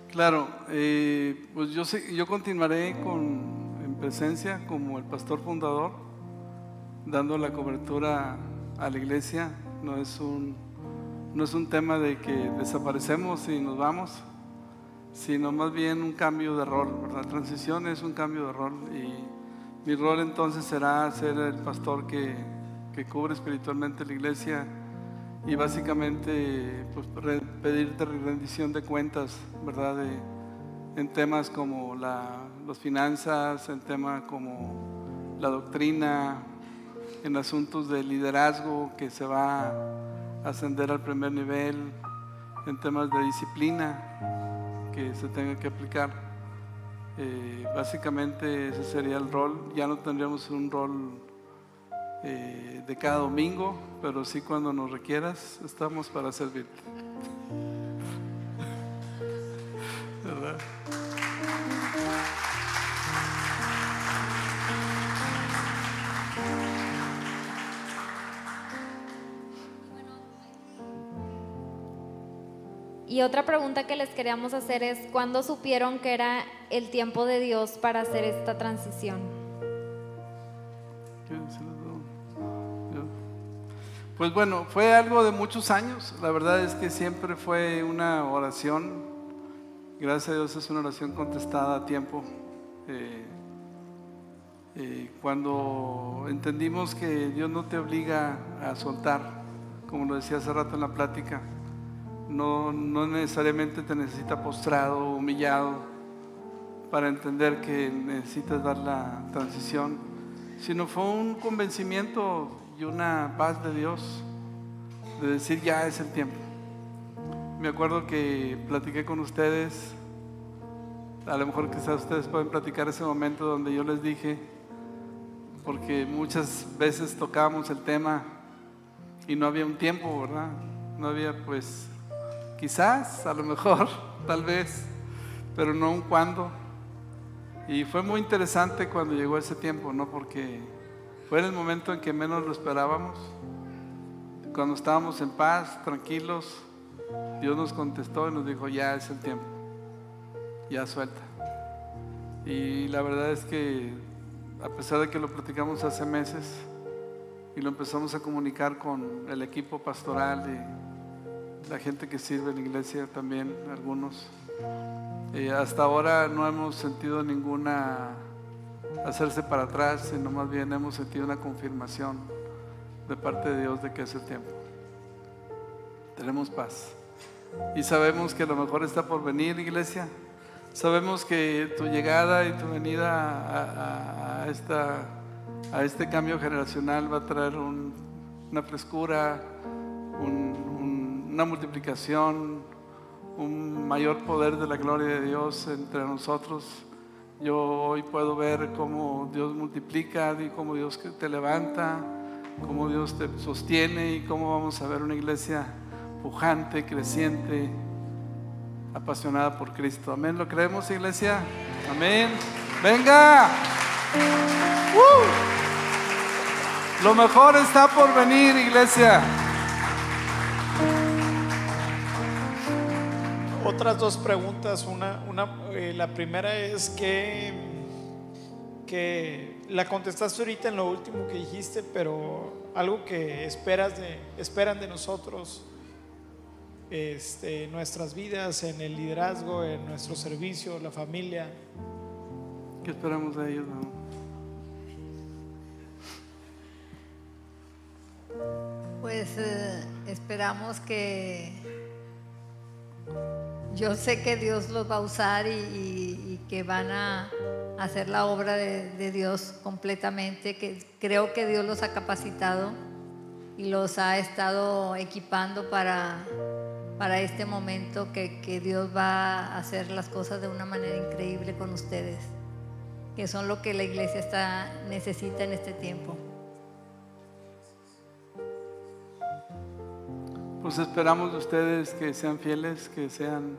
Claro, eh, pues yo, yo continuaré con, en presencia como el pastor fundador, dando la cobertura a la iglesia. No es un, no es un tema de que desaparecemos y nos vamos, sino más bien un cambio de rol. La transición es un cambio de rol y mi rol entonces será ser el pastor que, que cubre espiritualmente la iglesia y básicamente pues, pedirte rendición de cuentas, ¿verdad? en temas como la, las finanzas, en temas como la doctrina, en asuntos de liderazgo que se va a ascender al primer nivel, en temas de disciplina que se tenga que aplicar. Eh, básicamente ese sería el rol. Ya no tendríamos un rol eh, de cada domingo, pero sí cuando nos requieras estamos para servirte. ¿Verdad? Y otra pregunta que les queríamos hacer es, ¿cuándo supieron que era el tiempo de Dios para hacer esta transición? Pues bueno, fue algo de muchos años. La verdad es que siempre fue una oración. Gracias a Dios es una oración contestada a tiempo. Eh, eh, cuando entendimos que Dios no te obliga a soltar, como lo decía hace rato en la plática, no, necesariamente te necesita postrado, humillado, para entender que necesitas dar la transición, sino fue un convencimiento y una paz de Dios de decir ya es el tiempo. Me acuerdo que platiqué con ustedes, a lo mejor quizás ustedes pueden platicar ese momento donde yo les dije, porque muchas veces tocábamos el tema y no había un tiempo, ¿verdad? No había pues Quizás, a lo mejor, tal vez, pero no un cuándo. Y fue muy interesante cuando llegó ese tiempo, ¿no? Porque fue en el momento en que menos lo esperábamos. Cuando estábamos en paz, tranquilos, Dios nos contestó y nos dijo, ya es el tiempo, ya suelta. Y la verdad es que, a pesar de que lo platicamos hace meses y lo empezamos a comunicar con el equipo pastoral y la gente que sirve en la iglesia también, algunos. Eh, hasta ahora no hemos sentido ninguna hacerse para atrás, sino más bien hemos sentido una confirmación de parte de Dios de que es el tiempo. Tenemos paz. Y sabemos que lo mejor está por venir, iglesia. Sabemos que tu llegada y tu venida a, a, esta, a este cambio generacional va a traer una frescura, un, una multiplicación, un mayor poder de la gloria de Dios entre nosotros. Yo hoy puedo ver cómo Dios multiplica y cómo Dios te levanta, cómo Dios te sostiene y cómo vamos a ver una iglesia pujante, creciente, apasionada por Cristo. Amén. ¿Lo creemos, iglesia? Amén. Venga. ¡Uh! Lo mejor está por venir, iglesia. Otras dos preguntas. Una, una eh, la primera es que, que la contestaste ahorita en lo último que dijiste, pero algo que esperas de, esperan de nosotros, este, nuestras vidas, en el liderazgo, en nuestro servicio, la familia. ¿Qué esperamos de ellos? Pues eh, esperamos que yo sé que Dios los va a usar y, que van a hacer la obra de, Dios completamente, que creo que Dios los ha capacitado y los ha estado equipando para, para este momento, que, que Dios va a hacer las cosas de una manera increíble con ustedes, que son lo que la iglesia está, necesita en este tiempo. Pues esperamos de ustedes que sean fieles, que sean,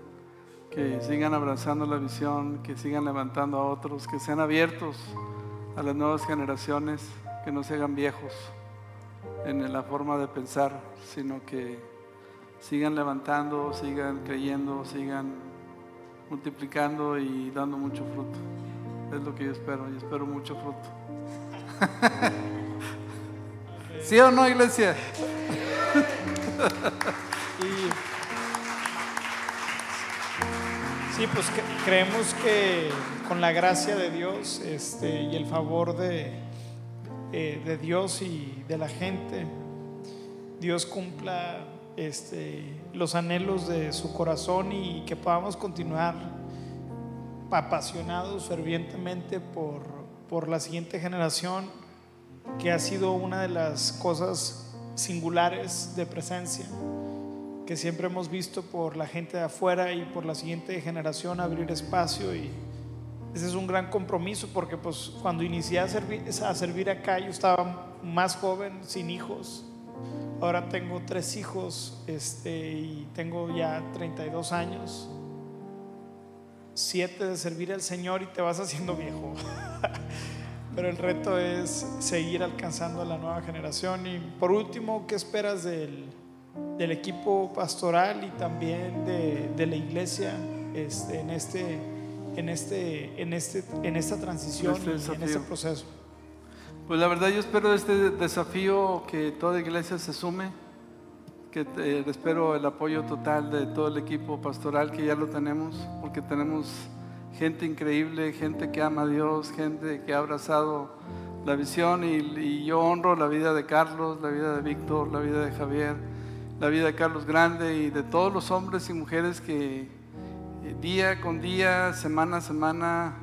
que sigan abrazando la visión, que sigan levantando a otros, que sean abiertos a las nuevas generaciones, que no se hagan viejos en la forma de pensar, sino que sigan levantando, sigan creyendo, sigan multiplicando y dando mucho fruto. Es lo que yo espero, y espero mucho fruto. ¿Sí o no, iglesia? sí, pues creemos que con la gracia de Dios este, y el favor de, eh, de Dios y de la gente, Dios cumpla este, los anhelos de su corazón y que podamos continuar apasionados fervientemente por, por la siguiente generación, que ha sido una de las cosas singulares de presencia que siempre hemos visto por la gente de afuera y por la siguiente generación abrir espacio y, ese es un gran compromiso porque pues cuando inicié a servir, a servir acá yo estaba más joven, sin hijos. Ahora tengo tres hijos este, y tengo ya 32 años. Siete de servir al Señor y te vas haciendo viejo. Pero el reto es seguir alcanzando a la nueva generación. Y por último, ¿qué esperas del, del equipo pastoral y también de, de la iglesia este, en, este, en, este, en, este, en esta transición Este y en este proceso? Pues la verdad yo espero este desafío que toda iglesia se sume, que eh, espero el apoyo total de todo el equipo pastoral que ya lo tenemos, porque tenemos gente increíble, gente que ama a Dios, gente que ha abrazado la visión y, yo honro la vida de Carlos, la vida de Víctor, la vida de Javier, la vida de Carlos Grande y de todos los hombres y mujeres que eh, día con día, semana a semana,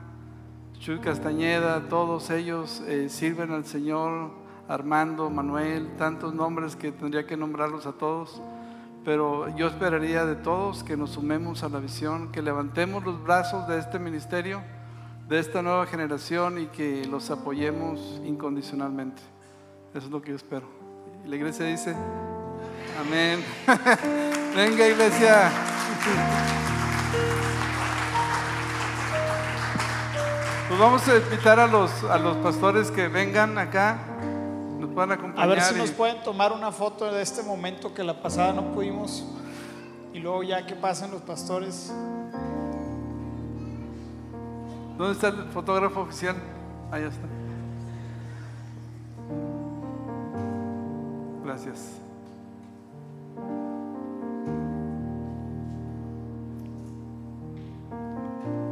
Chuy Castañeda, todos ellos eh, sirven al Señor, Armando, Manuel, tantos nombres que tendría que nombrarlos a todos, pero yo esperaría de todos que nos sumemos a la visión, que levantemos los brazos de este ministerio, de esta nueva generación y que los apoyemos incondicionalmente. Eso es lo que yo espero. Y la iglesia dice, amén. Venga iglesia. Pues vamos a invitar a los, a los pastores que vengan acá, nos puedan acompañar. A ver si y- nos pueden tomar una foto de este momento que la pasada no pudimos. Y luego ya que pasen los pastores. ¿Dónde está el fotógrafo oficial? Ahí está. Gracias.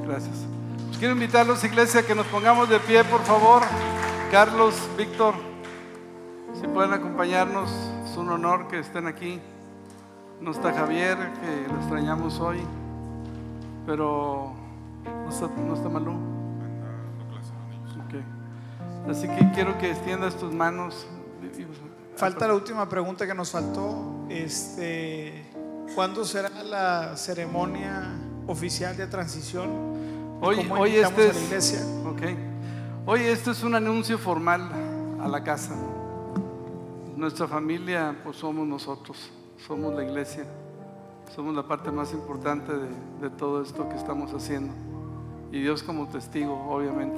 Gracias. Quiero invitarlos, iglesia, que nos pongamos de pie, por favor. Carlos, Víctor, si pueden acompañarnos, es un honor que estén aquí. No está Javier, que lo extrañamos hoy, pero no está, no está Malú. Ok. Así que quiero que extiendas tus manos. Falta la última pregunta que nos faltó. Este, ¿Cuándo será la ceremonia oficial de transición? Hoy, ¿Cómo hoy este es, iglesia? ok. Hoy este es un anuncio formal a la casa. Nuestra familia, pues somos nosotros, somos la iglesia, somos la parte más importante de, todo esto que estamos haciendo. Y Dios como testigo, obviamente.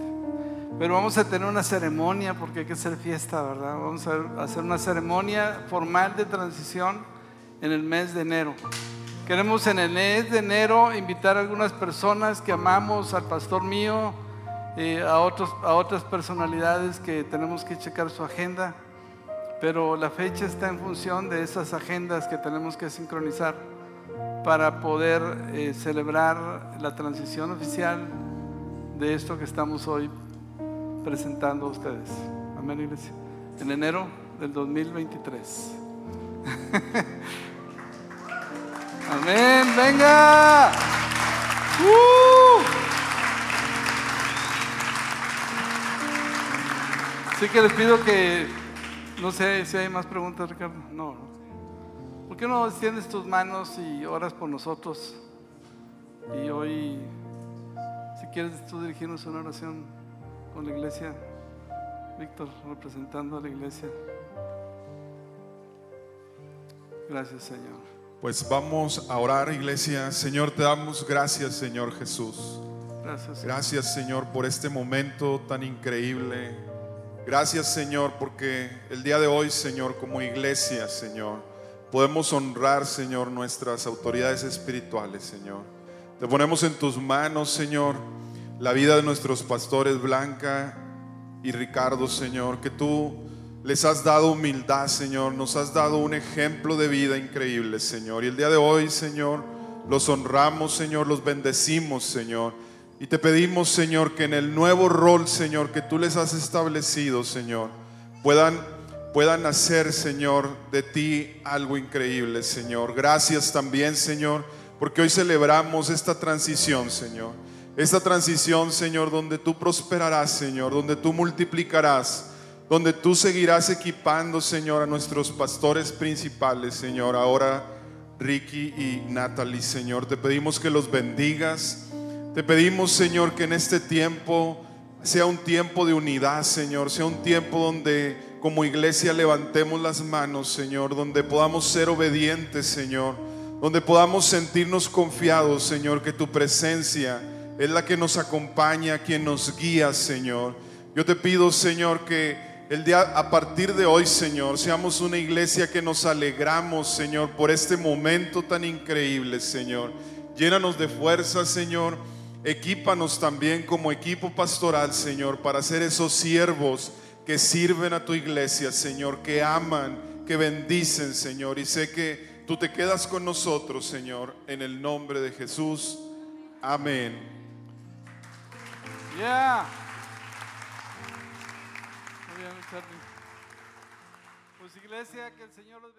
Pero vamos a tener una ceremonia porque hay que hacer fiesta, ¿verdad? Vamos a hacer una ceremonia formal de transición en el mes de enero. Queremos en el mes de enero invitar a algunas personas que amamos, al pastor mío, eh, a, a otras personalidades que tenemos que checar su agenda, pero la fecha está en función de esas agendas que tenemos que sincronizar para poder eh, celebrar la transición oficial de esto que estamos hoy presentando a ustedes. Amén, iglesia. En enero del 2023. Amén, venga. ¡Uh! Así que les pido que, no sé si hay más preguntas, Ricardo. No. ¿Por qué no extiendes tus manos y oras por nosotros? Y hoy, si quieres tú dirigirnos una oración con la iglesia, Víctor, representando a la iglesia. Gracias, Señor. Pues vamos a orar, iglesia. Señor, te damos gracias, Señor Jesús. Gracias. Señor. Gracias, Señor, por este momento tan increíble. Gracias, Señor, porque el día de hoy, Señor, como iglesia, Señor, podemos honrar, Señor, nuestras autoridades espirituales, Señor. Te ponemos en tus manos, Señor, la vida de nuestros pastores Blanca y Ricardo, Señor, que tú les has dado humildad, Señor, nos has dado un ejemplo de vida increíble, Señor. Y el día de hoy, Señor, los honramos, Señor, los bendecimos, Señor. Y te pedimos, Señor, que en el nuevo rol, Señor, que tú les has establecido, Señor, puedan, puedan hacer, Señor, de ti algo increíble, Señor. Gracias también, Señor, porque hoy celebramos esta transición, Señor. Esta transición, Señor, donde tú prosperarás, Señor, donde tú multiplicarás, donde tú seguirás equipando, Señor, a nuestros pastores principales, Señor. Ahora, Ricky y Natalie, Señor, te pedimos que los bendigas. Te pedimos, Señor, que en este tiempo sea un tiempo de unidad, Señor, sea un tiempo donde como iglesia levantemos las manos, Señor, donde podamos ser obedientes, Señor, donde podamos sentirnos confiados, Señor, que tu presencia es la que nos acompaña, quien nos guía, Señor. Yo te pido, Señor, que el día a partir de hoy, Señor, seamos una iglesia que nos alegramos, Señor, por este momento tan increíble, Señor. Llénanos de fuerza, Señor. Equípanos también como equipo pastoral, Señor, para ser esos siervos que sirven a tu iglesia, Señor, que aman, que bendicen, Señor. Y sé que tú te quedas con nosotros, Señor, en el nombre de Jesús. Amén. Muy bien. Pues iglesia, que el Señor los.